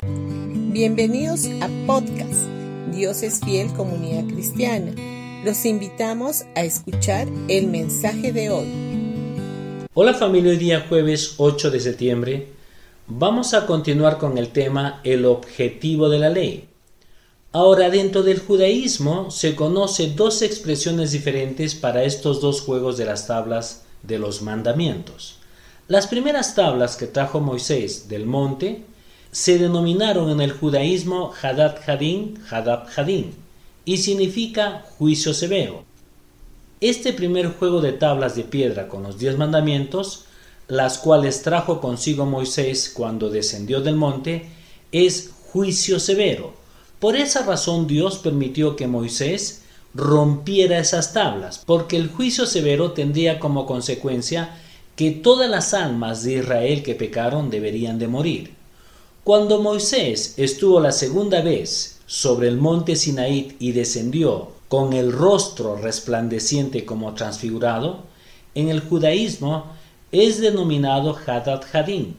Bienvenidos a podcast Dios es fiel comunidad cristiana. Los invitamos a escuchar el mensaje de hoy. Hola familia, hoy día jueves 8 de septiembre vamos a continuar con el tema el objetivo de la ley. Ahora dentro del judaísmo se conoce dos expresiones diferentes para estos dos juegos de las tablas de los mandamientos. Las primeras tablas que trajo Moisés del monte se denominaron en el judaísmo Hadad Hadin, Hadab Hadin, y significa juicio severo. Este primer juego de tablas de piedra con los diez mandamientos, las cuales trajo consigo Moisés cuando descendió del monte, es juicio severo. Por esa razón Dios permitió que Moisés rompiera esas tablas, porque el juicio severo tendría como consecuencia que todas las almas de Israel que pecaron deberían de morir. Cuando Moisés estuvo la segunda vez sobre el monte Sinaí y descendió con el rostro resplandeciente como transfigurado, en el judaísmo es denominado Hadad Hadin.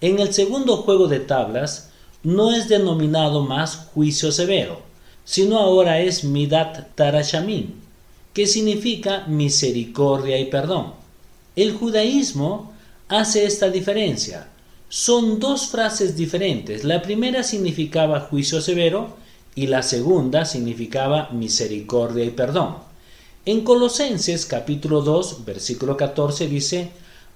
En el segundo juego de tablas no es denominado más juicio severo, sino ahora es Midat Tarashamim, que significa misericordia y perdón. El judaísmo hace esta diferencia, son dos frases diferentes. La primera significaba juicio severo y la segunda significaba misericordia y perdón. En Colosenses capítulo 2 versículo 14 dice,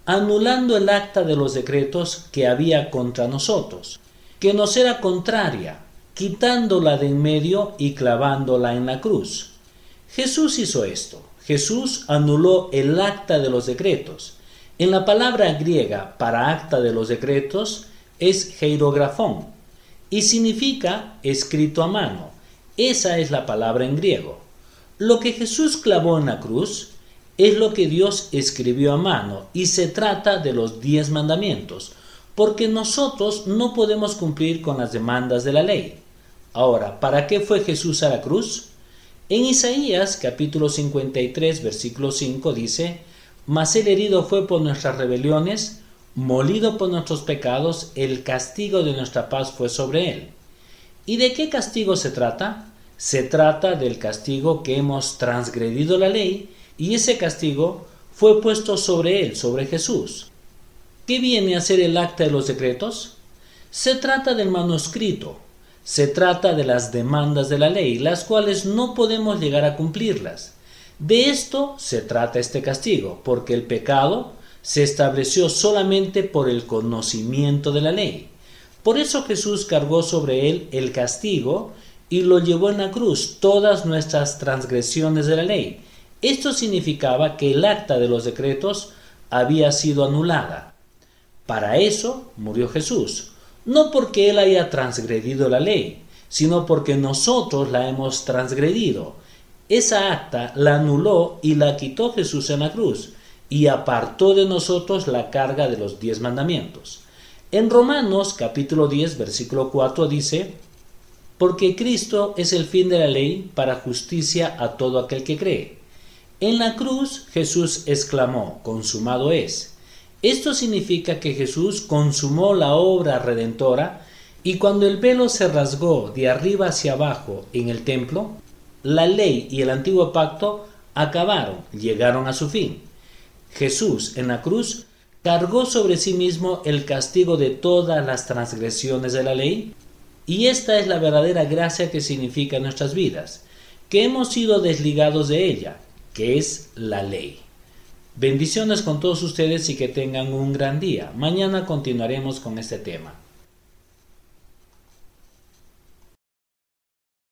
anulando el acta de los decretos que había contra nosotros, que nos era contraria, quitándola de en medio y clavándola en la cruz. Jesús hizo esto. Jesús anuló el acta de los decretos en la palabra griega para acta de los decretos es heirografón y significa escrito a mano. Esa es la palabra en griego. Lo que Jesús clavó en la cruz es lo que Dios escribió a mano y se trata de los diez mandamientos, porque nosotros no podemos cumplir con las demandas de la ley. Ahora, ¿para qué fue Jesús a la cruz? En Isaías capítulo 53 versículo 5 dice, mas el herido fue por nuestras rebeliones, molido por nuestros pecados, el castigo de nuestra paz fue sobre él. ¿Y de qué castigo se trata? Se trata del castigo que hemos transgredido la ley y ese castigo fue puesto sobre él, sobre Jesús. ¿Qué viene a ser el acta de los decretos? Se trata del manuscrito, se trata de las demandas de la ley, las cuales no podemos llegar a cumplirlas. De esto se trata este castigo, porque el pecado se estableció solamente por el conocimiento de la ley. Por eso Jesús cargó sobre él el castigo y lo llevó en la cruz todas nuestras transgresiones de la ley. Esto significaba que el acta de los decretos había sido anulada. Para eso murió Jesús, no porque él haya transgredido la ley, sino porque nosotros la hemos transgredido esa acta la anuló y la quitó Jesús en la cruz y apartó de nosotros la carga de los diez mandamientos. En Romanos capítulo 10 versículo 4 dice, porque Cristo es el fin de la ley para justicia a todo aquel que cree. En la cruz Jesús exclamó, consumado es. Esto significa que Jesús consumó la obra redentora y cuando el velo se rasgó de arriba hacia abajo en el templo, la ley y el antiguo pacto acabaron, llegaron a su fin. Jesús en la cruz cargó sobre sí mismo el castigo de todas las transgresiones de la ley y esta es la verdadera gracia que significa nuestras vidas, que hemos sido desligados de ella, que es la ley. Bendiciones con todos ustedes y que tengan un gran día. Mañana continuaremos con este tema.